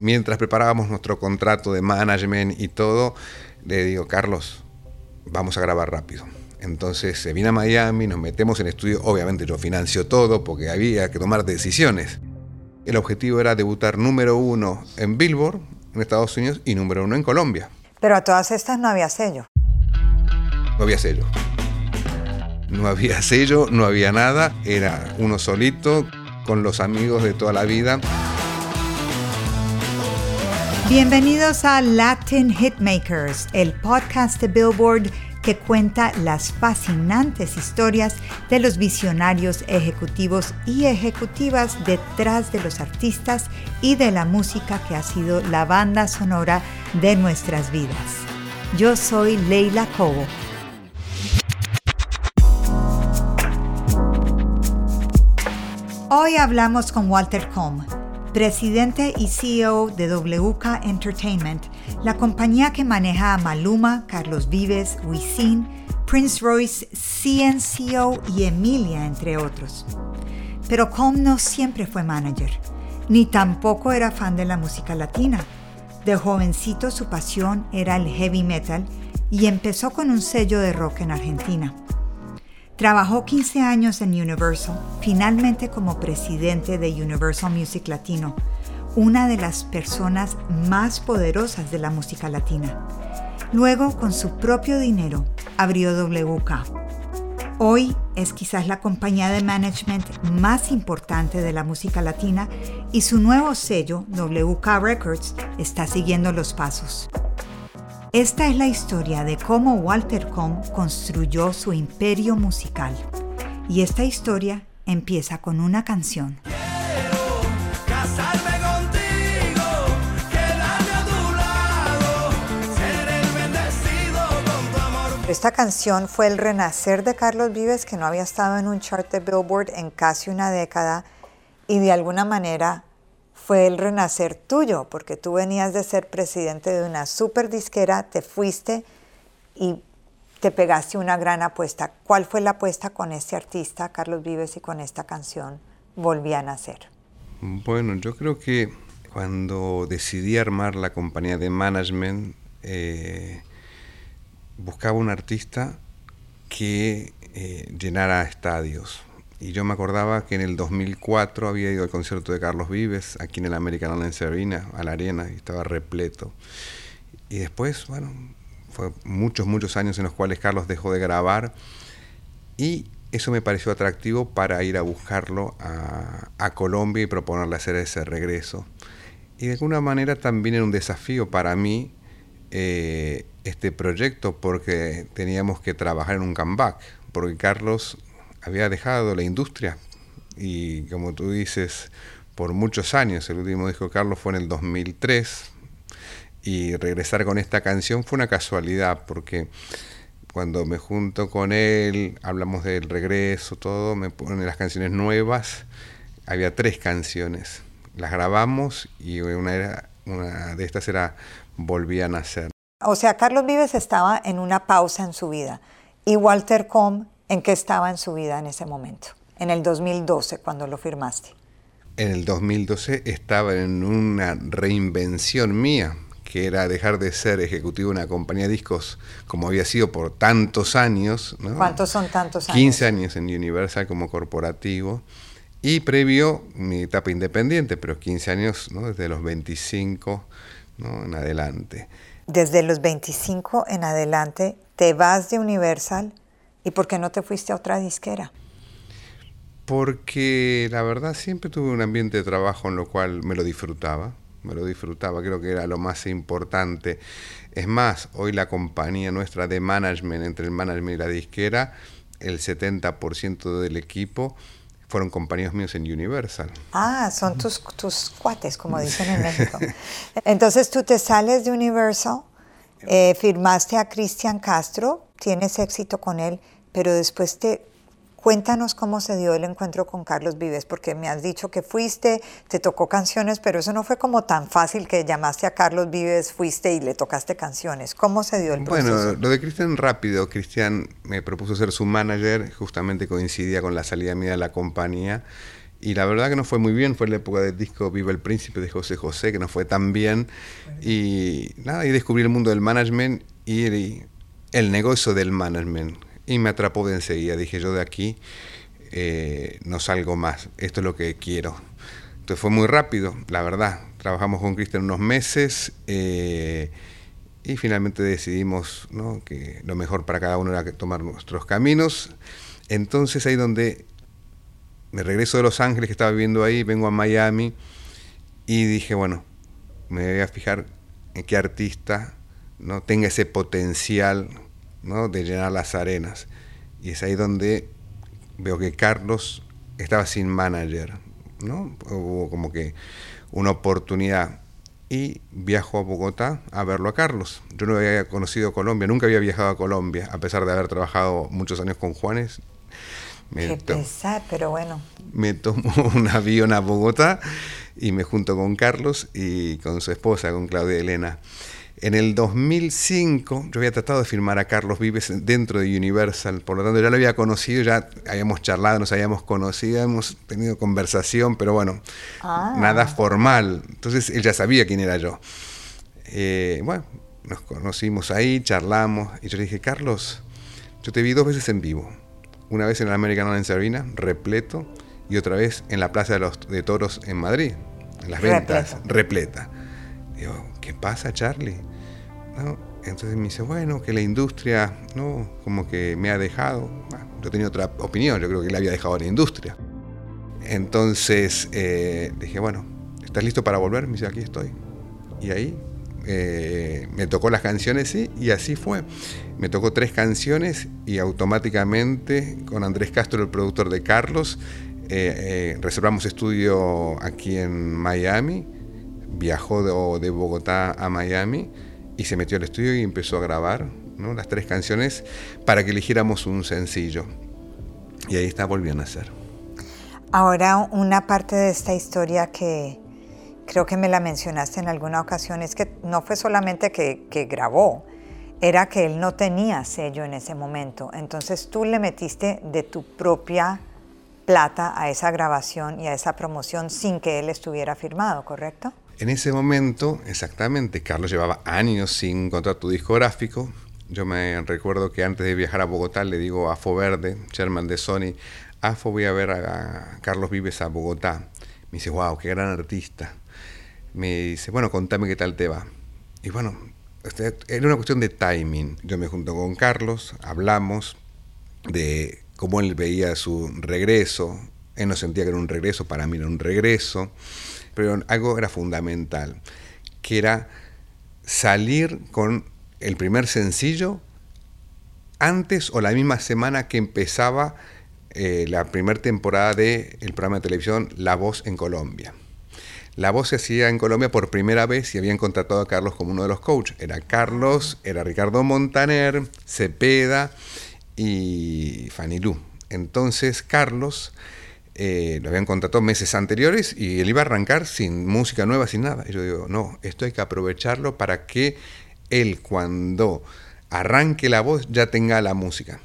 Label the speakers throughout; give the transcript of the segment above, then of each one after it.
Speaker 1: Mientras preparábamos nuestro contrato de management y todo, le digo, Carlos, vamos a grabar rápido. Entonces se vino a Miami, nos metemos en estudio, obviamente yo financio todo porque había que tomar decisiones. El objetivo era debutar número uno en Billboard, en Estados Unidos, y número uno en Colombia.
Speaker 2: Pero a todas estas no había sello.
Speaker 1: No había sello. No había sello, no había nada, era uno solito, con los amigos de toda la vida.
Speaker 2: Bienvenidos a Latin Hitmakers, el podcast de Billboard que cuenta las fascinantes historias de los visionarios ejecutivos y ejecutivas detrás de los artistas y de la música que ha sido la banda sonora de nuestras vidas. Yo soy Leila Cobo. Hoy hablamos con Walter Combe presidente y CEO de WK Entertainment, la compañía que maneja a Maluma, Carlos Vives, Wisin, Prince Royce, CNCO y Emilia, entre otros. Pero Com no siempre fue manager, ni tampoco era fan de la música latina. De jovencito su pasión era el heavy metal y empezó con un sello de rock en Argentina. Trabajó 15 años en Universal, finalmente como presidente de Universal Music Latino, una de las personas más poderosas de la música latina. Luego, con su propio dinero, abrió WK. Hoy es quizás la compañía de management más importante de la música latina y su nuevo sello, WK Records, está siguiendo los pasos. Esta es la historia de cómo Walter Cohn construyó su imperio musical. Y esta historia empieza con una canción. Esta canción fue el renacer de Carlos Vives, que no había estado en un chart de Billboard en casi una década, y de alguna manera fue el renacer tuyo, porque tú venías de ser presidente de una super disquera, te fuiste y te pegaste una gran apuesta. ¿Cuál fue la apuesta con este artista, Carlos Vives, y con esta canción Volví a nacer?
Speaker 1: Bueno, yo creo que cuando decidí armar la compañía de management, eh, buscaba un artista que eh, llenara estadios, y yo me acordaba que en el 2004 había ido al concierto de Carlos Vives aquí en el American Airlines Arena, a la arena, y estaba repleto. Y después, bueno, fue muchos, muchos años en los cuales Carlos dejó de grabar y eso me pareció atractivo para ir a buscarlo a, Colombia y proponerle hacer ese regreso. Y de alguna manera también era un desafío para mí eh, este proyecto porque teníamos que trabajar en un comeback, porque Carlos había dejado la industria y como tú dices, por muchos años, el último disco de Carlos fue en el 2003 y regresar con esta canción fue una casualidad porque cuando me junto con él, hablamos del regreso, todo, me ponen las canciones nuevas, había tres canciones, las grabamos y una, era, una de estas era Volví a nacer.
Speaker 2: O sea, Carlos Vives estaba en una pausa en su vida y Walter Com ¿En qué estaba en su vida en ese momento? En el 2012, cuando lo firmaste.
Speaker 1: En el 2012 estaba en una reinvención mía, que era dejar de ser ejecutivo de una compañía de discos como había sido por tantos años.
Speaker 2: ¿Cuántos son tantos
Speaker 1: años? 15 años en Universal como corporativo. Y previo mi etapa independiente, pero 15 años ¿no? desde los 25 en adelante.
Speaker 2: Desde los 25 en adelante te vas de Universal ¿Y por qué no te fuiste a otra disquera?
Speaker 1: Porque la verdad siempre tuve un ambiente de trabajo en lo cual me lo disfrutaba, me lo disfrutaba, creo que era lo más importante. Es más, hoy la compañía nuestra de management, entre el management y la disquera, el 70% del equipo fueron compañeros míos en Universal.
Speaker 2: Ah, son tus, tus cuates, como dicen en México. Entonces tú te sales de Universal, eh, firmaste a Cristian Castro, tienes éxito con él, pero después te Cuéntanos cómo se dio el encuentro con Carlos Vives, porque me has dicho que fuiste, te tocó canciones, pero eso no fue como tan fácil que llamaste a Carlos Vives, fuiste y le tocaste canciones. ¿Cómo se dio el proceso?
Speaker 1: Bueno, lo de Cristian rápido. Cristian me propuso ser su manager, justamente coincidía con la salida mía de la compañía. Y la verdad que no fue muy bien, fue la época del disco Viva el Príncipe de José José, que no fue tan bien. Y nada, y descubrí el mundo del management y el negocio del management y me atrapó de enseguida. Dije, yo de aquí eh, no salgo más, esto es lo que quiero. Entonces fue muy rápido, la verdad. Trabajamos con Cristian unos meses eh, y finalmente decidimos que lo mejor para cada uno era tomar nuestros caminos. Entonces ahí donde me regreso de Los Ángeles, que estaba viviendo ahí, vengo a Miami y dije, bueno, me voy a fijar en qué artista no tenga ese potencial de llenar las arenas. Y es ahí donde veo que Carlos estaba sin manager, ¿no? Hubo como que una oportunidad y viajo a Bogotá a verlo a Carlos. Yo no había conocido Colombia, nunca había viajado a Colombia, a pesar de haber trabajado muchos años con Juanes.
Speaker 2: Me Qué pero bueno.
Speaker 1: Me tomo un avión a Bogotá y me junto con Carlos y con su esposa, con Claudia Elena. En el 2005 yo había tratado de firmar a Carlos Vives dentro de Universal, por lo tanto ya lo había conocido, ya habíamos charlado, nos habíamos conocido, hemos tenido conversación, pero bueno, ah. nada formal. Entonces él ya sabía quién era yo. Eh, bueno, nos conocimos ahí, charlamos, y yo le dije, Carlos, yo te vi dos veces en vivo. Una vez en el American en Arena, repleto, y otra vez en la Plaza de los de Toros en Madrid, en las ventas, repleta. Digo, ¿qué pasa, Charlie? Entonces me dice, bueno, que la industria, ¿no? Como que me ha dejado. yo tenía otra opinión, yo creo que le había dejado la industria. Entonces eh, dije, bueno, ¿estás listo para volver? Me dice, aquí estoy. Y ahí eh, me tocó las canciones, sí, y así fue. Me tocó tres canciones y automáticamente con Andrés Castro, el productor de Carlos, eh, reservamos estudio aquí en Miami. Viajó de Bogotá a Miami y se metió al estudio y empezó a grabar las tres canciones para que eligiéramos un sencillo. Y ahí está, volvió a nacer.
Speaker 2: Ahora, una parte de esta historia que creo que me la mencionaste en alguna ocasión es que no fue solamente que, que grabó, era que él no tenía sello en ese momento. Entonces tú le metiste de tu propia plata a esa grabación y a esa promoción sin que él estuviera firmado, ¿correcto?
Speaker 1: En ese momento, exactamente, Carlos llevaba años sin contrato discográfico. Yo me recuerdo que antes de viajar a Bogotá le digo a Afo Verde, chairman de Sony, Afo voy a ver a Carlos Vives a Bogotá. Me dice, wow, qué gran artista. Me dice, bueno, contame qué tal te va. Y bueno, este, era una cuestión de timing. Yo me junto con Carlos, hablamos de cómo él veía su regreso. Él no sentía que era un regreso, para mí era un regreso pero algo era fundamental, que era salir con el primer sencillo antes o la misma semana que empezaba eh, la primera temporada del programa de televisión La Voz en Colombia. La voz se hacía en Colombia por primera vez y habían contratado a Carlos como uno de los coaches. Era Carlos, era Ricardo Montaner, Cepeda y Fanny Lu. Entonces Carlos eh, lo habían contratado meses anteriores y él iba a arrancar sin música nueva, sin nada. Y yo digo, no, esto hay que aprovecharlo para que él cuando arranque la voz ya tenga la música.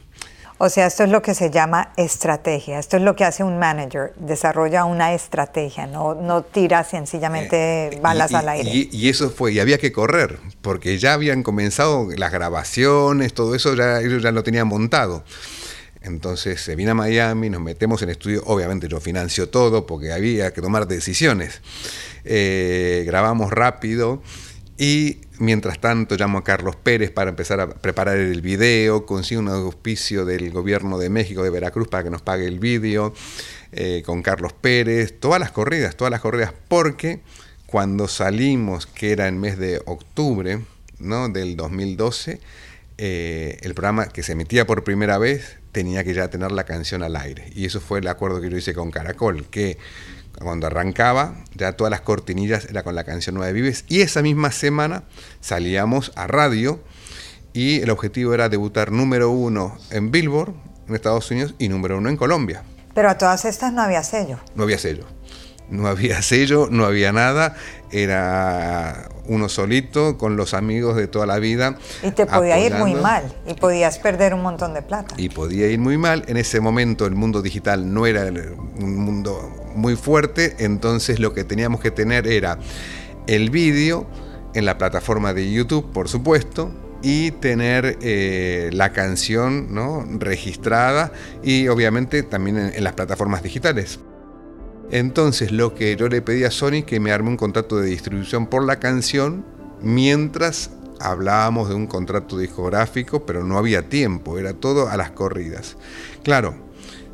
Speaker 2: O sea, esto es lo que se llama estrategia, esto es lo que hace un manager, desarrolla una estrategia, no, no tira sencillamente eh, balas al aire.
Speaker 1: Y, eso fue, y había que correr, porque ya habían comenzado las grabaciones, todo eso ya ellos ya lo tenían montado. Entonces se vino a Miami, nos metemos en estudio, obviamente yo financio todo porque había que tomar decisiones. Eh, grabamos rápido y mientras tanto llamo a Carlos Pérez para empezar a preparar el video, consigo un auspicio del gobierno de México, de Veracruz, para que nos pague el video, eh, con Carlos Pérez, todas las corridas, todas las corridas, porque cuando salimos, que era en mes de octubre ¿no? del 2012, eh, el programa que se emitía por primera vez tenía que ya tener la canción al aire. Y eso fue el acuerdo que yo hice con Caracol, que cuando arrancaba, ya todas las cortinillas era con la canción Nueva de Vives. Y esa misma semana salíamos a radio y el objetivo era debutar número uno en Billboard, en Estados Unidos, y número uno en Colombia.
Speaker 2: Pero a todas estas no había sello.
Speaker 1: No había sello. No había sello, no había nada. Era uno solito con los amigos de toda la vida.
Speaker 2: Y te podía ir muy mal y podías perder un montón de plata.
Speaker 1: Y podía ir muy mal. En ese momento el mundo digital no era un mundo muy fuerte, entonces lo que teníamos que tener era el vídeo en la plataforma de YouTube, por supuesto, y tener eh, la canción ¿no? registrada y obviamente también en, las plataformas digitales. Entonces lo que yo le pedí a Sony que me arme un contrato de distribución por la canción mientras hablábamos de un contrato discográfico, pero no había tiempo, era todo a las corridas. Claro,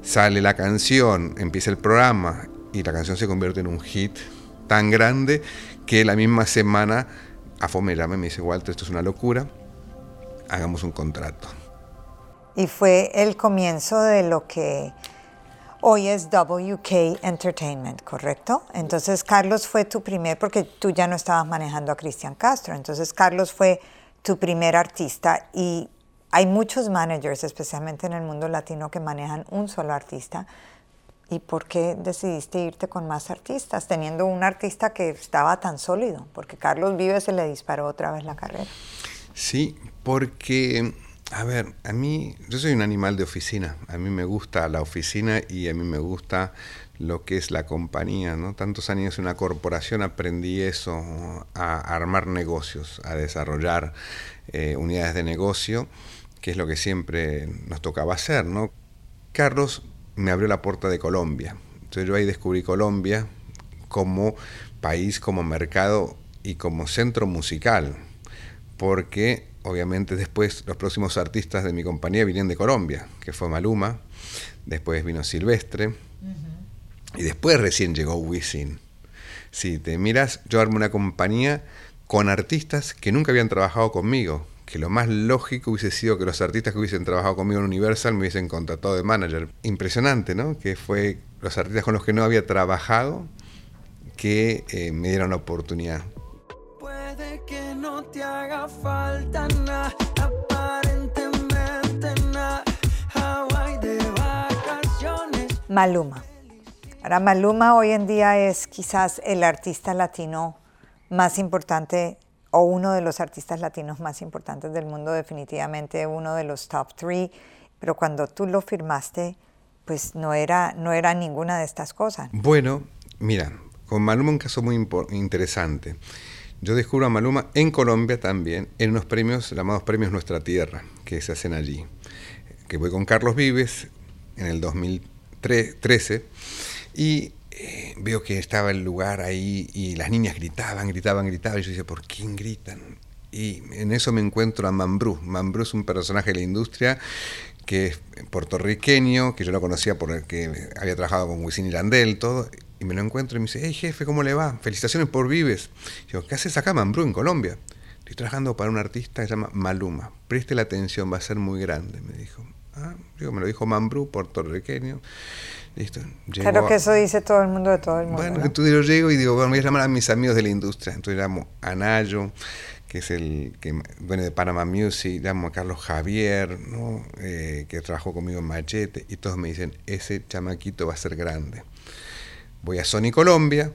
Speaker 1: sale la canción, empieza el programa y la canción se convierte en un hit tan grande que la misma semana AFO me llama y me dice, Walter, esto es una locura, hagamos un contrato.
Speaker 2: Y fue el comienzo de lo que hoy es WK Entertainment, ¿correcto? Entonces Carlos fue tu primer, porque tú ya no estabas manejando a Cristian Castro, entonces Carlos fue tu primer artista y hay muchos managers, especialmente en el mundo latino, que manejan un solo artista. ¿Y por qué decidiste irte con más artistas, teniendo un artista que estaba tan sólido? Porque Carlos Vives se le disparó otra vez la carrera.
Speaker 1: Sí, porque, a ver, a mí, yo soy un animal de oficina, a mí me gusta la oficina y a mí me gusta lo que es la compañía, ¿no? Tantos años en una corporación aprendí eso, a armar negocios, a desarrollar eh, unidades de negocio, que es lo que siempre nos tocaba hacer, ¿no? Carlos me abrió la puerta de Colombia. Entonces yo ahí descubrí Colombia como país, como mercado y como centro musical, porque obviamente después los próximos artistas de mi compañía vinieron de Colombia, que fue Maluma, después vino Silvestre, y después recién llegó Wisin. Si te miras, yo armé una compañía con artistas que nunca habían trabajado conmigo, que lo más lógico hubiese sido que los artistas que hubiesen trabajado conmigo en Universal me hubiesen contratado de manager. Impresionante, ¿no? Que fue los artistas con los que no había trabajado que eh, me dieron la oportunidad. Puede que no te haga falta nada, aparentemente
Speaker 2: nada, de vacaciones. Maluma. Ahora, Maluma hoy en día es quizás el artista latino más importante o uno de los artistas latinos más importantes del mundo, definitivamente uno de los top three, pero cuando tú lo firmaste, pues no era, no era ninguna de estas cosas.
Speaker 1: Bueno, mira, con Maluma un caso muy interesante. Yo descubro a Maluma en Colombia también, en unos premios llamados Premios Nuestra Tierra, que se hacen allí. Que voy con Carlos Vives en el 2013 y eh, veo que estaba el lugar ahí y las niñas gritaban, gritaban, gritaban. Y yo decía, ¿por quién gritan? Y en eso me encuentro a Mambrú. Mambrú es un personaje de la industria que es puertorriqueño, que yo lo conocía porque había trabajado con Wisin y Landel, todo. Y me lo encuentro y me dice, hey jefe, ¿cómo le va? Felicitaciones por Vives. Yo, ¿qué haces acá, Mambrú, en Colombia? Estoy trabajando para un artista que se llama Maluma. Preste la atención, va a ser muy grande, me dijo. Ah, digo, me lo dijo Mambrú, puertorriqueño.
Speaker 2: Listo. claro que eso dice todo el mundo de todo el mundo.
Speaker 1: Bueno, entonces yo llego y digo, bueno, voy a llamar a mis amigos de la industria. Entonces llamo a Nayo, que es el que viene de Panama Music, llamo a Carlos Javier, ¿no? Eh, que trabajó conmigo en Machete, y todos me dicen, ese chamaquito va a ser grande. Voy a Sony Colombia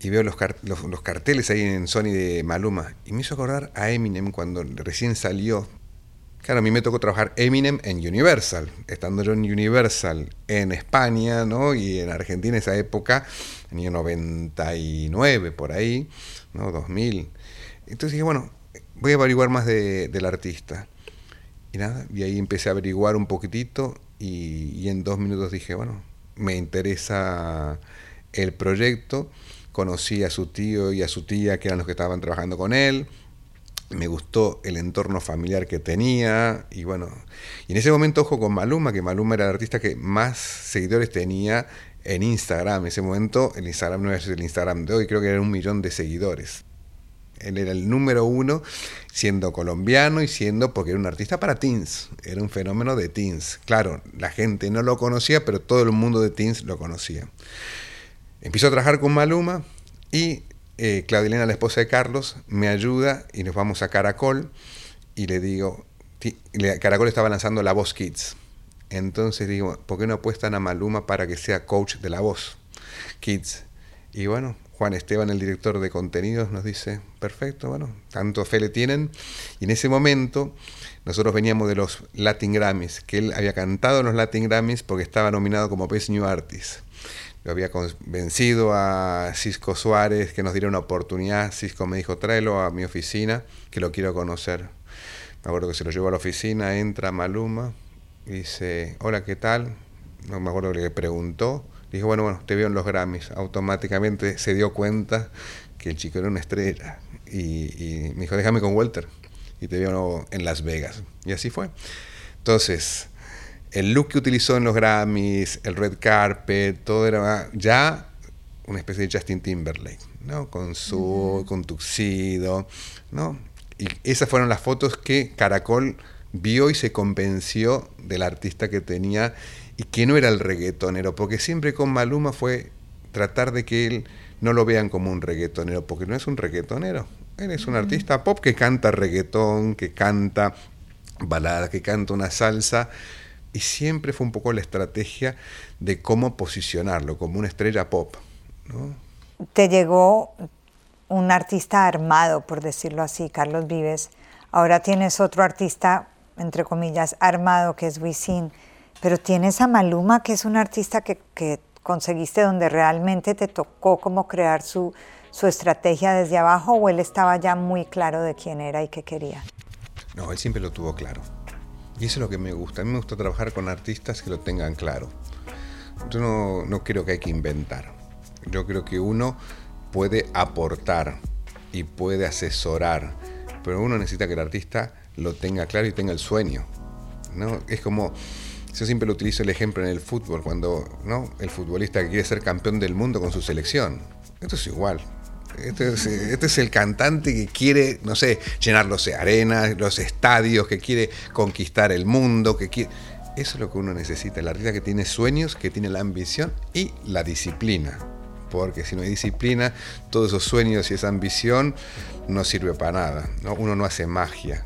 Speaker 1: y veo los, los, carteles ahí en Sony de Maluma, y me hizo acordar a Eminem cuando recién salió Claro, a mí me tocó trabajar Eminem en Universal, estando yo en Universal en España, ¿no? Y en Argentina en esa época, el 99, por ahí, ¿no? 2000. Entonces dije, bueno, voy a averiguar más del artista. Y nada, y ahí empecé a averiguar un poquitito y, y en dos minutos dije, bueno, me interesa el proyecto. Conocí a su tío y a su tía, que eran los que estaban trabajando con él me gustó el entorno familiar que tenía y bueno, y en ese momento ojo con Maluma, que Maluma era el artista que más seguidores tenía en Instagram, en ese momento el Instagram no es el Instagram de hoy, creo que era un millón de seguidores. Él era el número uno, siendo colombiano y siendo, porque era un artista para teens, era un fenómeno de teens. Claro, la gente no lo conocía, pero todo el mundo de teens lo conocía. Empiezo a trabajar con Maluma y eh, Claudelena, la esposa de Carlos, me ayuda y nos vamos a Caracol y le digo, Caracol estaba lanzando La Voz Kids. Entonces digo, ¿por qué no apuestan a Maluma para que sea coach de La Voz Kids? Y bueno, Juan Esteban, el director de contenidos, nos dice, perfecto, bueno, tanto fe le tienen. Y en ese momento nosotros veníamos de los Latin Grammys, que él había cantado en los Latin Grammys porque estaba nominado como Best New Artist. Lo había convencido a Cisco Suárez que nos diera una oportunidad. Cisco me dijo, tráelo a mi oficina, que lo quiero conocer. Me acuerdo que se lo llevó a la oficina, entra Maluma, y dice, hola, ¿qué tal? No me acuerdo que le preguntó Dijo, bueno, bueno, te veo en los Grammys. Automáticamente se dio cuenta que el chico era una estrella. Y, me dijo, déjame con Walter. Y te veo en Las Vegas. Y así fue. Entonces, el look que utilizó en los Grammys, el red carpet, todo era ya una especie de Justin Timberlake, ¿no? Con su, con tuxido, ¿no? Y esas fueron las fotos que Caracol vio y se convenció del artista que tenía y que no era el reggaetonero, porque siempre con Maluma fue tratar de que él no lo vean como un reggaetonero, porque no es un reggaetonero, él es un artista pop que canta reggaetón, que canta balada, que canta una salsa, y siempre fue un poco la estrategia de cómo posicionarlo como una estrella pop.
Speaker 2: Te llegó un artista armado, por decirlo así, Carlos Vives. Ahora tienes otro artista, entre comillas, armado, que es Wisin. Pero tienes a Maluma, que es un artista que, conseguiste donde realmente te tocó como crear su, su estrategia desde abajo o él estaba ya muy claro de quién era y qué quería?
Speaker 1: No, él siempre lo tuvo claro. Y eso es lo que me gusta. A mí me gusta trabajar con artistas que lo tengan claro. Yo no, no creo que hay que inventar. Yo creo que uno puede aportar y puede asesorar, pero uno necesita que el artista lo tenga claro y tenga el sueño. ¿no? Es como yo siempre lo utilizo el ejemplo en el fútbol, cuando ¿no? el futbolista quiere ser campeón del mundo con su selección. Esto es igual. Este es, este es, el cantante que quiere, no sé, llenar los arenas, los estadios, que quiere conquistar el mundo, que quiere... Eso es lo que uno necesita, el artista que tiene sueños, que tiene la ambición y la disciplina. Porque si no hay disciplina, todos esos sueños y esa ambición no sirve para nada. ¿no? Uno no hace magia,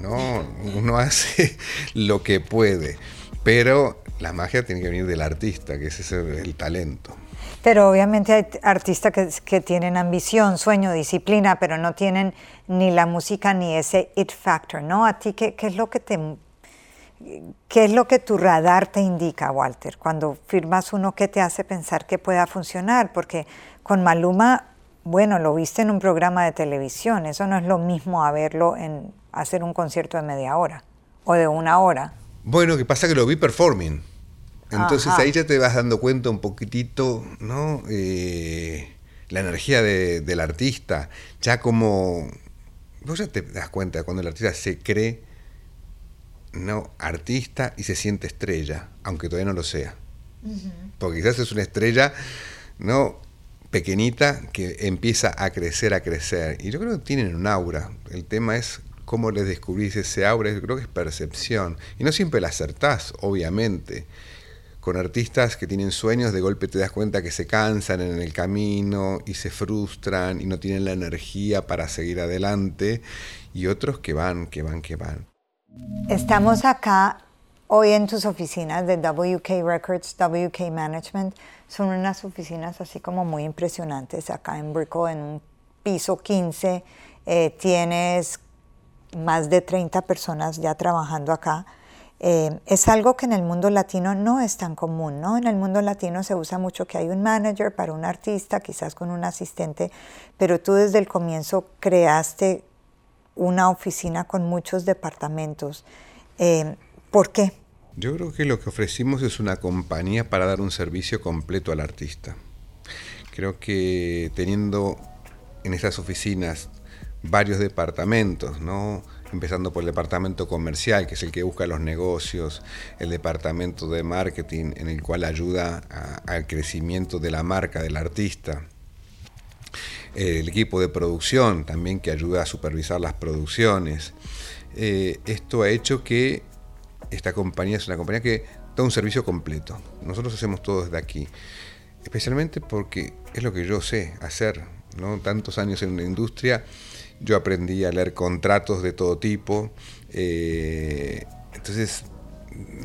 Speaker 1: ¿no? uno hace lo que puede. Pero la magia tiene que venir del artista, que ese es el, talento.
Speaker 2: Pero obviamente hay artistas que, tienen ambición, sueño, disciplina, pero no tienen ni la música ni ese it factor, ¿no? ¿A ti qué, es lo que te... ¿Qué es lo que tu radar te indica, Walter? Cuando firmas uno, ¿qué te hace pensar que pueda funcionar? Porque con Maluma, bueno, lo viste en un programa de televisión, eso no es lo mismo a verlo en hacer un concierto de media hora o de una hora.
Speaker 1: Bueno, que pasa que lo vi performing. Entonces ahí ya te vas dando cuenta un poquitito, ¿no? Eh, la energía del artista, ya como... Vos ya te das cuenta cuando el artista se cree, ¿no? Artista y se siente estrella, aunque todavía no lo sea. Porque quizás es una estrella, ¿no? Pequeñita que empieza a crecer, a crecer. Y yo creo que tienen un aura. El tema es cómo les descubrís ese aura, yo creo que es percepción. Y no siempre la acertás, obviamente. Con artistas que tienen sueños, de golpe te das cuenta que se cansan en el camino y se frustran y no tienen la energía para seguir adelante. Y otros que van, que van, que van.
Speaker 2: Estamos acá hoy en tus oficinas de WK Records, WK Management. Son unas oficinas así como muy impresionantes acá en Brickell, en un piso 15. Eh, tienes más de 30 personas ya trabajando acá. Eh, es algo que en el mundo latino no es tan común, ¿no? En el mundo latino se usa mucho que hay un manager para un artista, quizás con un asistente, pero tú desde el comienzo creaste una oficina con muchos departamentos. Eh, ¿Por qué?
Speaker 1: Yo creo que lo que ofrecimos es una compañía para dar un servicio completo al artista. Creo que teniendo en esas oficinas varios departamentos, ¿no? Empezando por el departamento comercial, que es el que busca los negocios, el departamento de marketing, en el cual ayuda al crecimiento de la marca del artista, el equipo de producción también que ayuda a supervisar las producciones. Eh, esto ha hecho que esta compañía es una compañía que da un servicio completo. Nosotros hacemos todo desde aquí, especialmente porque es lo que yo sé hacer, ¿no? Tantos años en la industria, yo aprendí a leer contratos de todo tipo, eh, entonces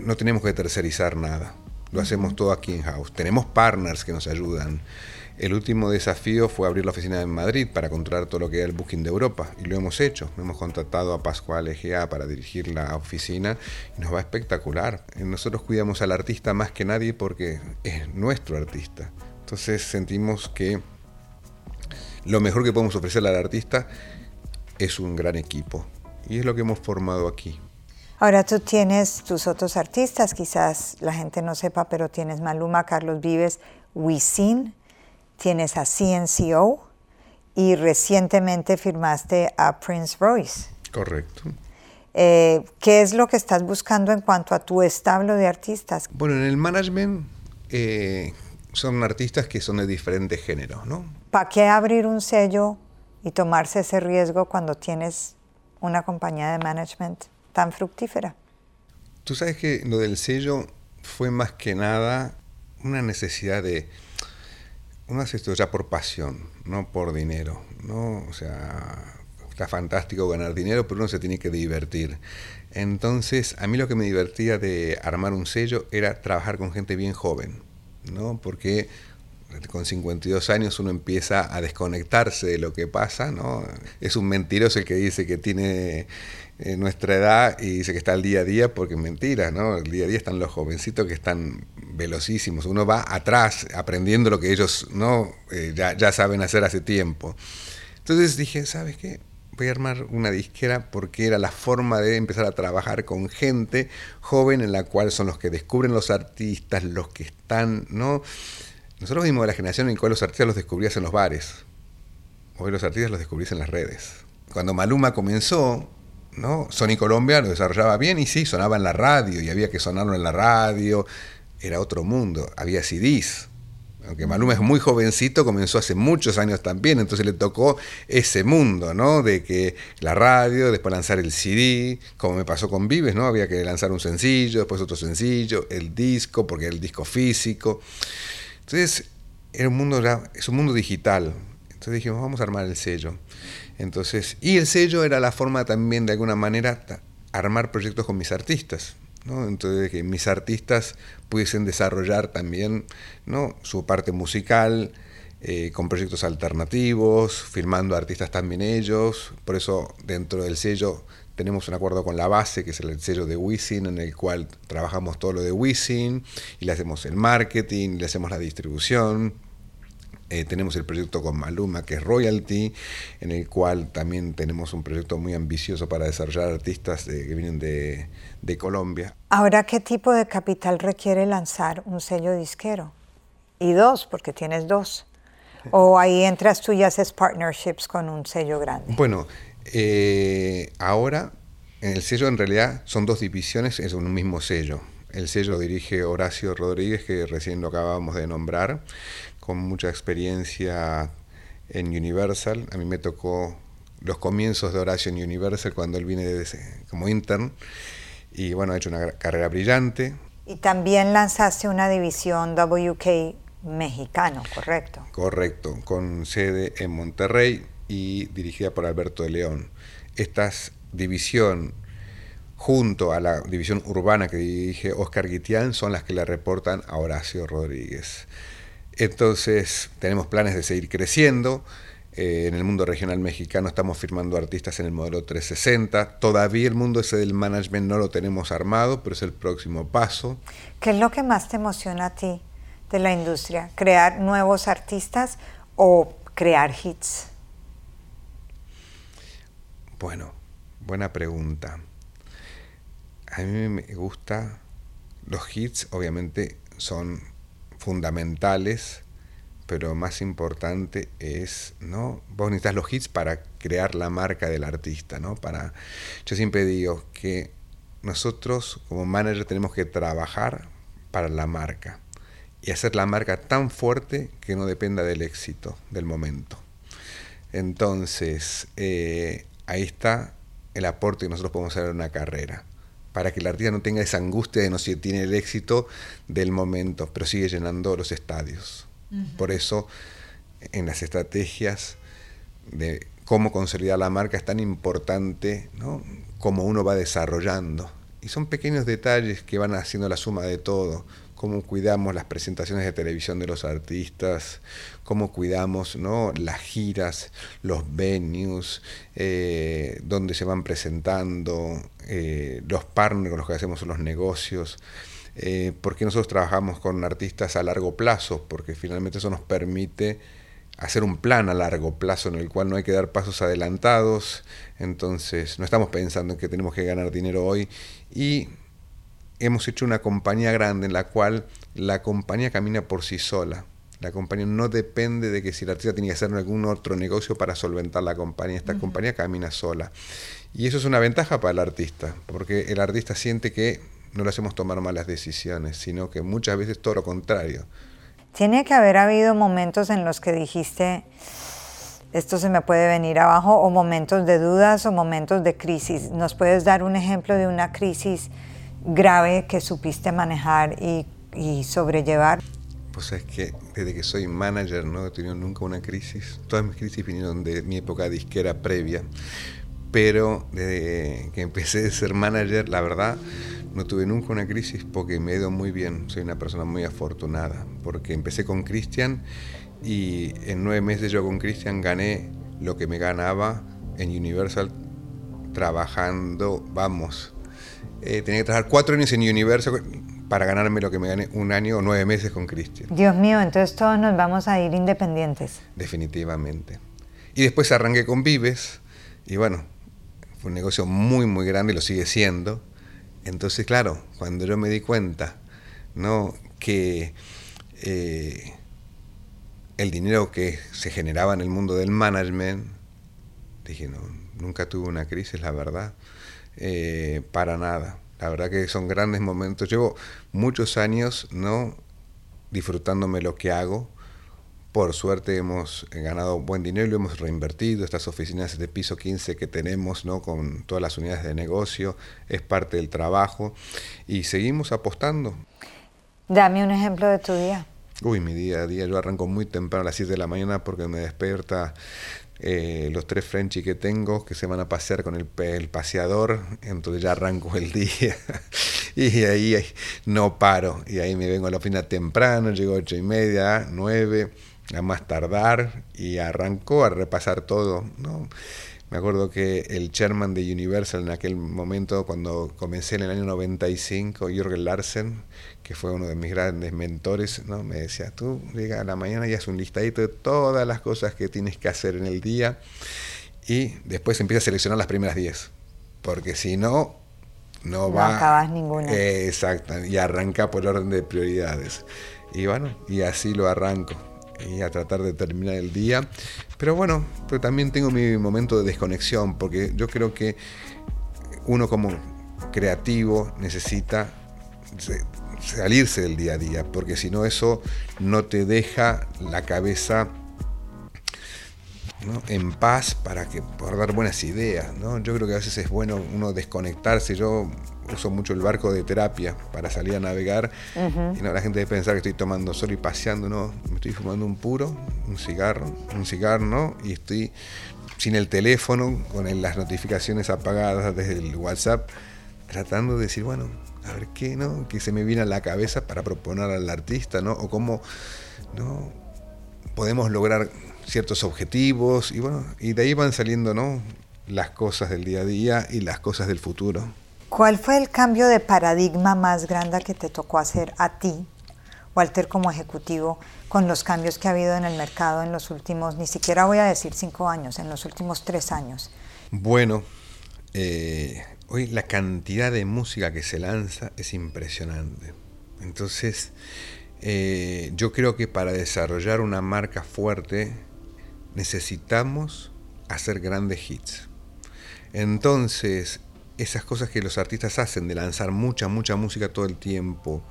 Speaker 1: no tenemos que tercerizar nada, lo hacemos todo aquí en house. Tenemos partners que nos ayudan. El último desafío fue abrir la oficina en Madrid para controlar todo lo que era el booking de Europa y lo hemos hecho. Hemos contratado a Pascual Egea para dirigir la oficina y nos va espectacular. Nosotros cuidamos al artista más que nadie porque es nuestro artista. Entonces sentimos que lo mejor que podemos ofrecerle al artista es un gran equipo y es lo que hemos formado aquí.
Speaker 2: Ahora tú tienes tus otros artistas, quizás la gente no sepa, pero tienes Maluma, Carlos Vives, Wisin, tienes a CNCO y recientemente firmaste a Prince Royce.
Speaker 1: Correcto.
Speaker 2: Eh, ¿Qué es lo que estás buscando en cuanto a tu establo de artistas?
Speaker 1: Bueno, en el management eh, son artistas que son de diferentes géneros, ¿no?
Speaker 2: ¿Para qué abrir un sello y tomarse ese riesgo cuando tienes una compañía de management tan fructífera?
Speaker 1: Tú sabes que lo del sello fue más que nada una necesidad de uno hace esto ya por pasión, no por dinero, ¿no? O sea, está fantástico ganar dinero, pero uno se tiene que divertir. Entonces, a mí lo que me divertía de armar un sello era trabajar con gente bien joven, ¿no? Porque con 52 años uno empieza a desconectarse de lo que pasa, ¿no? Es un mentiroso el que dice que tiene eh, nuestra edad y dice que está al día a día porque es mentira, ¿no? El día a día están los jovencitos que están velocísimos. Uno va atrás aprendiendo lo que ellos no eh, ya, saben hacer hace tiempo. Entonces dije, ¿sabes qué? Voy a armar una disquera porque era la forma de empezar a trabajar con gente joven en la cual son los que descubren los artistas, los que están, ¿no? Nosotros vimos de la generación en la cual los artistas los descubrías en los bares. Hoy los artistas los descubrís en las redes. Cuando Maluma comenzó. Sony Colombia lo desarrollaba bien y sí, sonaba en la radio y había que sonarlo en la radio era otro mundo, había CDs. Aunque Maluma es muy jovencito, comenzó hace muchos años también, entonces le tocó ese mundo, ¿no? De que la radio, después lanzar el CD, como me pasó con Vives, ¿no? Había que lanzar un sencillo, después otro sencillo, el disco, porque era el disco físico. Entonces, era un mundo es un mundo digital. Entonces dijimos, vamos a armar el sello. Entonces, y el sello era la forma también, de alguna manera, armar proyectos con mis artistas. Entonces, que mis artistas pudiesen desarrollar también ¿no? su parte musical, eh, con proyectos alternativos, filmando artistas también ellos. Por eso, dentro del sello, tenemos un acuerdo con la base, que es el sello de Wisin, en el cual trabajamos todo lo de Wisin, y le hacemos el marketing, le hacemos la distribución eh, tenemos el proyecto con Maluma, que es Royalty, en el cual también tenemos un proyecto muy ambicioso para desarrollar artistas que vienen de, de, Colombia.
Speaker 2: Ahora, ¿qué tipo de capital requiere lanzar un sello disquero? Y dos, porque tienes dos. ¿O ahí entras tú y haces partnerships con un sello grande?
Speaker 1: Bueno, eh, ahora en el sello en realidad son dos divisiones, es un mismo sello. El sello lo dirige Horacio Rodríguez, que recién lo acabamos de nombrar con mucha experiencia en Universal. A mí me tocó los comienzos de Horacio en Universal cuando él viene como intern y bueno, ha hecho una carrera brillante.
Speaker 2: Y también lanzaste una división WK mexicano, ¿correcto?
Speaker 1: Correcto, con sede en Monterrey y dirigida por Alberto de León. Esta división junto a la división urbana que dirige Oscar Guitián son las que le reportan a Horacio Rodríguez. Entonces tenemos planes de seguir creciendo. Eh, en el mundo regional mexicano estamos firmando artistas en el modelo 360. Todavía el mundo ese del management no lo tenemos armado, pero es el próximo paso.
Speaker 2: ¿Qué es lo que más te emociona a ti de la industria? ¿Crear nuevos artistas o crear hits?
Speaker 1: Bueno, buena pregunta. A mí me gusta, los hits obviamente son fundamentales, pero más importante es, ¿no? Vos necesitas los hits para crear la marca del artista, ¿no? Para, yo siempre digo que nosotros como manager tenemos que trabajar para la marca y hacer la marca tan fuerte que no dependa del éxito del momento. Entonces, eh, ahí está el aporte que nosotros podemos hacer en una carrera, para que el artista no tenga esa angustia de no si tiene el éxito del momento, pero sigue llenando los estadios. Por eso, en las estrategias de cómo consolidar la marca es tan importante ¿no? cómo uno va desarrollando. Y son pequeños detalles que van haciendo la suma de todo cómo cuidamos las presentaciones de televisión de los artistas, cómo cuidamos ¿no? las giras, los venues, eh, dónde se van presentando, eh, los partners con los que hacemos los negocios. Eh, porque nosotros trabajamos con artistas a largo plazo, porque finalmente eso nos permite hacer un plan a largo plazo en el cual no hay que dar pasos adelantados, entonces no estamos pensando en que tenemos que ganar dinero hoy y hemos hecho una compañía grande en la cual la compañía camina por sí sola. La compañía no depende de que si el artista tiene que hacer algún otro negocio para solventar la compañía. Esta compañía camina sola. Y eso es una ventaja para el artista, porque el artista siente que no le hacemos tomar malas decisiones, sino que muchas veces todo lo contrario.
Speaker 2: Tiene que haber habido momentos en los que dijiste, esto se me puede venir abajo, o momentos de dudas o momentos de crisis. ¿Nos puedes dar un ejemplo de una crisis? Grave que supiste manejar y, sobrellevar?
Speaker 1: Pues es que desde que soy manager no he tenido nunca una crisis. Todas mis crisis vinieron de mi época disquera previa. Pero desde que empecé a ser manager, la verdad, no tuve nunca una crisis porque me he ido muy bien. Soy una persona muy afortunada. Porque empecé con Christian y en nueve meses yo con Christian gané lo que me ganaba en Universal trabajando, vamos, eh, tenía que trabajar cuatro años en Universo para ganarme lo que me gané un año o nueve meses con Cristian.
Speaker 2: Dios mío, entonces todos nos vamos a ir independientes.
Speaker 1: Definitivamente. Y después arranqué con Vives y bueno, fue un negocio muy, muy grande y lo sigue siendo. Entonces, claro, cuando yo me di cuenta ¿no? que eh, el dinero que se generaba en el mundo del management, dije, no, nunca tuve una crisis, la verdad. Eh, para nada. La verdad que son grandes momentos. Llevo muchos años no disfrutándome lo que hago. Por suerte hemos ganado buen dinero y lo hemos reinvertido. Estas oficinas de piso 15 que tenemos ¿no? con todas las unidades de negocio es parte del trabajo y seguimos apostando.
Speaker 2: Dame un ejemplo de tu día.
Speaker 1: Uy, mi día a día, yo arranco muy temprano a las 7 de la mañana porque me despierta eh, los tres Frenchy que tengo que se van a pasear con el, el paseador, entonces ya arranco el día y ahí no paro. Y ahí me vengo a la oficina temprano, llego a ocho y media, nueve, a más tardar y arranco a repasar todo. ¿no? Me acuerdo que el chairman de Universal en aquel momento, cuando comencé en el año 95, Jürgen Larsen, que fue uno de mis grandes mentores, ¿no? me decía, tú llega a la mañana y haces un listadito de todas las cosas que tienes que hacer en el día y después empieza a seleccionar las primeras 10, porque si no, no, va...
Speaker 2: No acabas ninguna.
Speaker 1: exacto, y arranca por orden de prioridades. Y bueno, y así lo arranco y a tratar de terminar el día. Pero bueno, pero también tengo mi momento de desconexión, porque yo creo que uno como creativo necesita salirse del día a día, porque si no eso no te deja la cabeza en paz para que poder dar buenas ideas. ¿no? Yo creo que a veces es bueno uno desconectarse. Yo uso mucho el barco de terapia para salir a navegar. Y no, la gente debe pensar que estoy tomando sol y paseando, no, me estoy fumando un puro, un cigarro, un cigarro, ¿no? Y estoy sin el teléfono, con las notificaciones apagadas desde el WhatsApp, tratando de decir, bueno, a ver qué, ¿no? Que se me viene a la cabeza para proponer al artista, ¿no? O cómo, ¿no? Podemos lograr ciertos objetivos y bueno, y de ahí van saliendo, ¿no? Las cosas del día a día y las cosas del futuro.
Speaker 2: ¿Cuál fue el cambio de paradigma más grande que te tocó hacer a ti, Walter, como ejecutivo, con los cambios que ha habido en el mercado en los últimos, ni siquiera voy a decir cinco años, en los últimos tres años?
Speaker 1: Bueno, eh, hoy la cantidad de música que se lanza es impresionante. Entonces, eh, yo creo que para desarrollar una marca fuerte necesitamos hacer grandes hits. Entonces, esas cosas que los artistas hacen de lanzar mucha, mucha música todo el tiempo,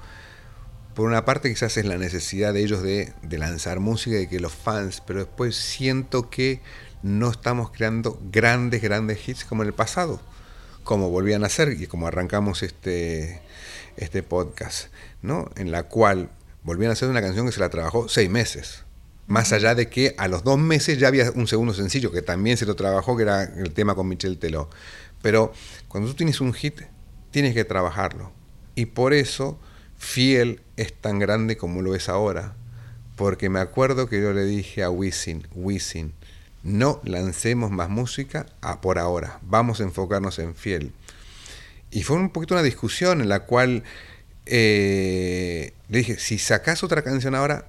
Speaker 1: por una parte quizás es la necesidad de ellos de, de lanzar música y que los fans, pero después siento que no estamos creando grandes, grandes hits como en el pasado, como volvían a hacer y como arrancamos este, este podcast, ¿no? En la cual volvían a hacer una canción que se la trabajó seis meses. Más allá de que a los dos meses ya había un segundo sencillo que también se lo trabajó, que era el tema con Michelle Teló. Pero cuando tú tienes un hit, tienes que trabajarlo. Y por eso Fiel es tan grande como lo es ahora. Porque me acuerdo que yo le dije a Wisin, Wisin, no lancemos más música a por ahora, vamos a enfocarnos en Fiel. Y fue un poquito una discusión en la cual eh, le dije, si sacas otra canción ahora,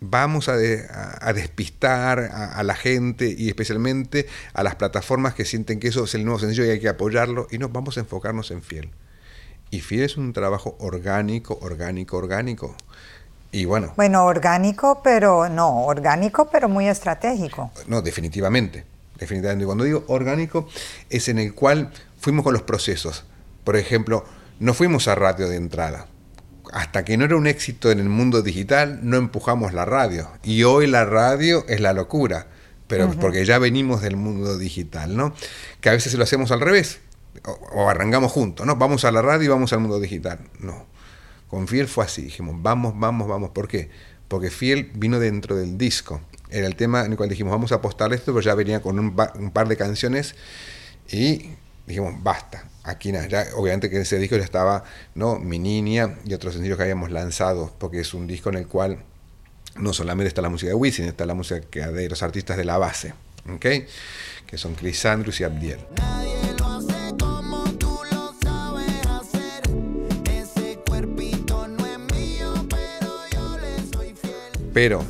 Speaker 1: vamos a, despistar a, la gente y especialmente a las plataformas que sienten que eso es el nuevo sencillo y hay que apoyarlo y no, vamos a enfocarnos en Fiel. Y Fiel es un trabajo orgánico, orgánico, orgánico. Y bueno.
Speaker 2: Bueno, orgánico, pero no, orgánico, pero muy estratégico.
Speaker 1: No, definitivamente. Definitivamente. Cuando digo orgánico, es en el cual fuimos con los procesos. Por ejemplo, no fuimos a radio de entrada. Hasta que no era un éxito en el mundo digital, no empujamos la radio. Y hoy la radio es la locura, pero porque ya venimos del mundo digital, ¿no? Que a veces lo hacemos al revés, o, o arrancamos juntos, ¿no? Vamos a la radio y vamos al mundo digital. No. Con Fiel fue así, dijimos, vamos, vamos, vamos. ¿Por qué? Porque Fiel vino dentro del disco. Era el tema en el cual dijimos, vamos a apostar esto, pero ya venía con un, par de canciones y dijimos, basta, aquí nada. Ya, obviamente que en ese disco ya estaba ¿no? Mi Niña y otros sencillos que habíamos lanzado, porque es un disco en el cual no solamente está la música de Wisin, está la música de los artistas de la base, ¿ok? que son Chris Andrews y Abdiel. Pero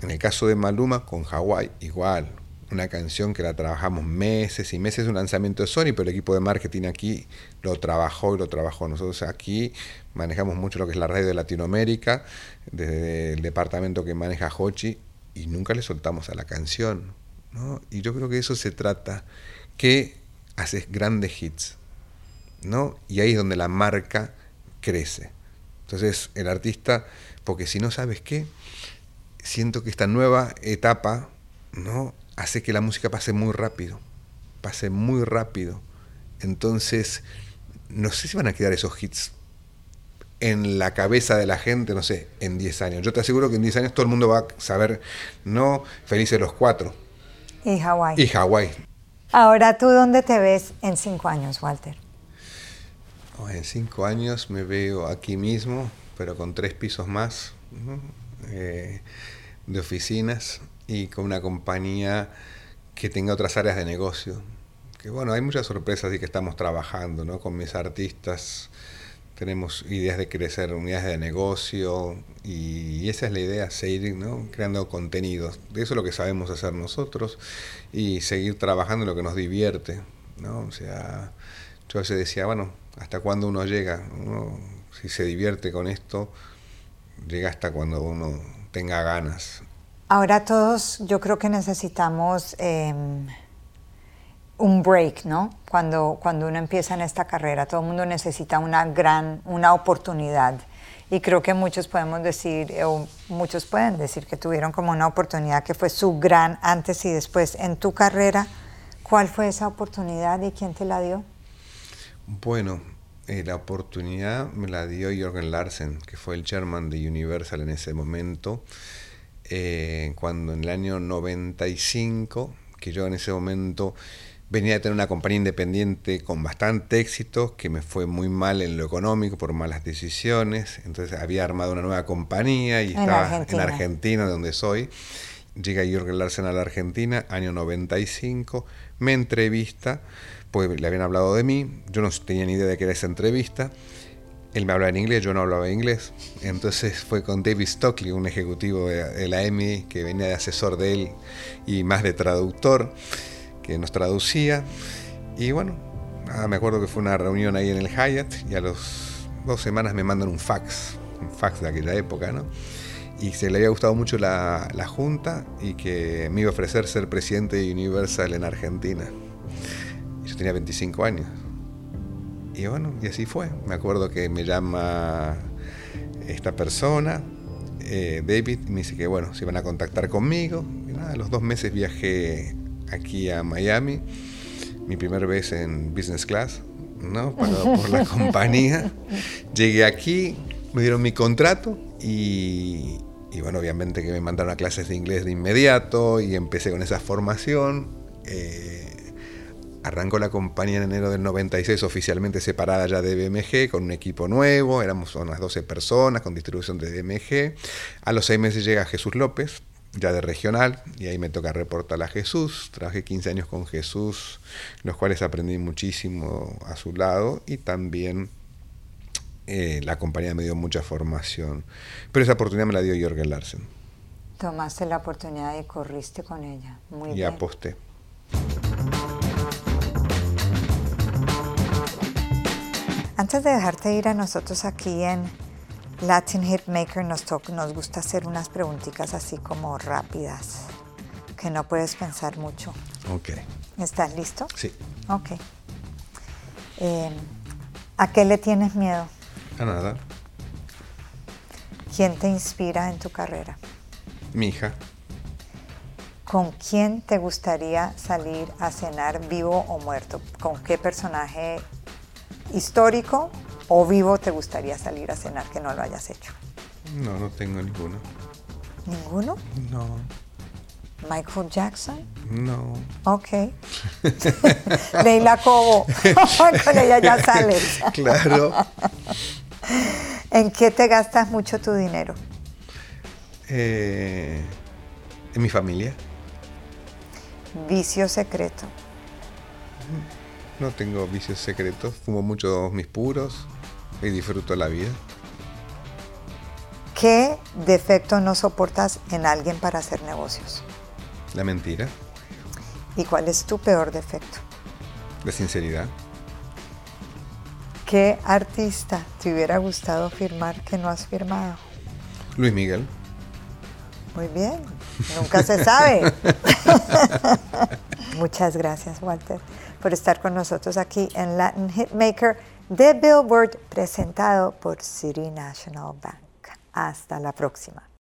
Speaker 1: en el caso de Maluma con Hawaii, igual. Una canción que la trabajamos meses y meses, un lanzamiento de Sony, pero el equipo de marketing aquí lo trabajó y lo trabajó. Nosotros aquí manejamos mucho lo que es la radio de Latinoamérica, desde el departamento que maneja Hochi, y nunca le soltamos a la canción. ¿no? Y yo creo que eso se trata, que haces grandes hits, ¿no? Y ahí es donde la marca crece. Entonces el artista, porque si no sabes qué, siento que esta nueva etapa ¿no? hace que la música pase muy rápido, pase muy rápido. Entonces, no sé si van a quedar esos hits en la cabeza de la gente, no sé, en 10 años. Yo te aseguro que en 10 años todo el mundo va a saber, no, Felices los Cuatro.
Speaker 2: Y Hawái.
Speaker 1: Y Hawái.
Speaker 2: Ahora, ¿tú dónde te ves en 5 años, Walter?
Speaker 1: Oh, en 5 años me veo aquí mismo, pero con tres pisos más. Eh, de oficinas y con una compañía que tenga otras áreas de negocio. Que bueno, hay muchas sorpresas y que estamos trabajando, ¿no? Con mis artistas tenemos ideas de crecer unidades de negocio y, esa es la idea, seguir ¿no? creando contenidos. Eso es lo que sabemos hacer nosotros y seguir trabajando en lo que nos divierte, ¿no? O sea, yo veces decía, bueno, ¿hasta cuándo uno llega? si se divierte con esto, llega hasta cuando uno tenga ganas.
Speaker 2: Ahora todos yo creo que necesitamos em, un break, ¿no? Cuando, cuando uno empieza en esta carrera, todo el mundo necesita una gran, una oportunidad. Y creo que muchos podemos decir, o muchos pueden decir que tuvieron como una oportunidad que fue su gran antes y después. En tu carrera, ¿cuál fue esa oportunidad y quién te la dio?
Speaker 1: Bueno, eh, la oportunidad me la dio Jorgen Larsen, que fue el chairman de Universal en ese momento, eh, cuando en el año 95, que yo en ese momento venía de tener una compañía independiente con bastante éxito, que me fue muy mal en lo económico por malas decisiones, entonces había armado una nueva compañía y estaba en Argentina, donde soy. Llega Jorgen Larsen a la Argentina, año 95, me entrevista porque le habían hablado de mí, yo no tenía ni idea de que era esa entrevista. Él me hablaba en inglés, yo no hablaba inglés. Entonces fue con David Stockley, un ejecutivo de, la EMI que venía de asesor de él y más de traductor, que nos traducía. Y bueno, me acuerdo que fue una reunión ahí en el Hyatt y a las dos semanas me mandan un fax, un fax de aquella época, ¿no? Y se le había gustado mucho la, la junta y que me iba a ofrecer ser presidente de Universal en Argentina tenía 25 años. Y bueno, y así fue. Me acuerdo que me llama esta persona, eh, David, me dice que bueno, se iban a contactar conmigo. Y nada, a los dos meses viajé aquí a Miami, mi primera vez en business class, ¿no? Pagado por la compañía. Llegué aquí, me dieron mi contrato y, y, bueno, obviamente que me mandaron a clases de inglés de inmediato y empecé con esa formación. Eh, Arrancó la compañía en enero del 96, oficialmente separada ya de BMG, con un equipo nuevo, éramos unas 12 personas con distribución de BMG. A los seis meses llega Jesús López, ya de regional, y ahí me toca reportar a Jesús. Trabajé 15 años con Jesús, los cuales aprendí muchísimo a su lado y también eh, la compañía me dio mucha formación. Pero esa oportunidad me la dio Jorgen Larsen.
Speaker 2: Tomaste la oportunidad y corriste con ella. Muy
Speaker 1: y
Speaker 2: bien.
Speaker 1: aposté.
Speaker 2: Antes de dejarte ir a nosotros aquí en Latin Hitmaker, nos, nos gusta hacer unas preguntitas así como rápidas, que no puedes pensar mucho.
Speaker 1: Ok.
Speaker 2: ¿Estás listo?
Speaker 1: Sí.
Speaker 2: Ok. Eh, ¿A qué le tienes miedo?
Speaker 1: A nada.
Speaker 2: ¿Quién te inspira en tu carrera?
Speaker 1: Mi hija.
Speaker 2: ¿Con quién te gustaría salir a cenar vivo o muerto? ¿Con qué personaje histórico o vivo te gustaría salir a cenar que no lo hayas hecho?
Speaker 1: No, no tengo ninguno.
Speaker 2: ¿Ninguno?
Speaker 1: No.
Speaker 2: ¿Michael Jackson?
Speaker 1: No.
Speaker 2: Ok. Leila Cobo. Con ella ya sales.
Speaker 1: Claro.
Speaker 2: ¿En qué te gastas mucho tu dinero?
Speaker 1: Eh, en mi familia.
Speaker 2: Vicio secreto.
Speaker 1: No tengo vicios secretos. Fumo mucho mis puros y disfruto la vida.
Speaker 2: ¿Qué defecto no soportas en alguien para hacer negocios?
Speaker 1: La mentira.
Speaker 2: ¿Y cuál es tu peor defecto?
Speaker 1: La sinceridad.
Speaker 2: ¿Qué artista te hubiera gustado firmar que no has firmado?
Speaker 1: Luis Miguel.
Speaker 2: Muy bien, nunca se sabe. Muchas gracias, Walter, por estar con nosotros aquí en Latin Hitmaker de Billboard, presentado por City National Bank. Hasta la próxima.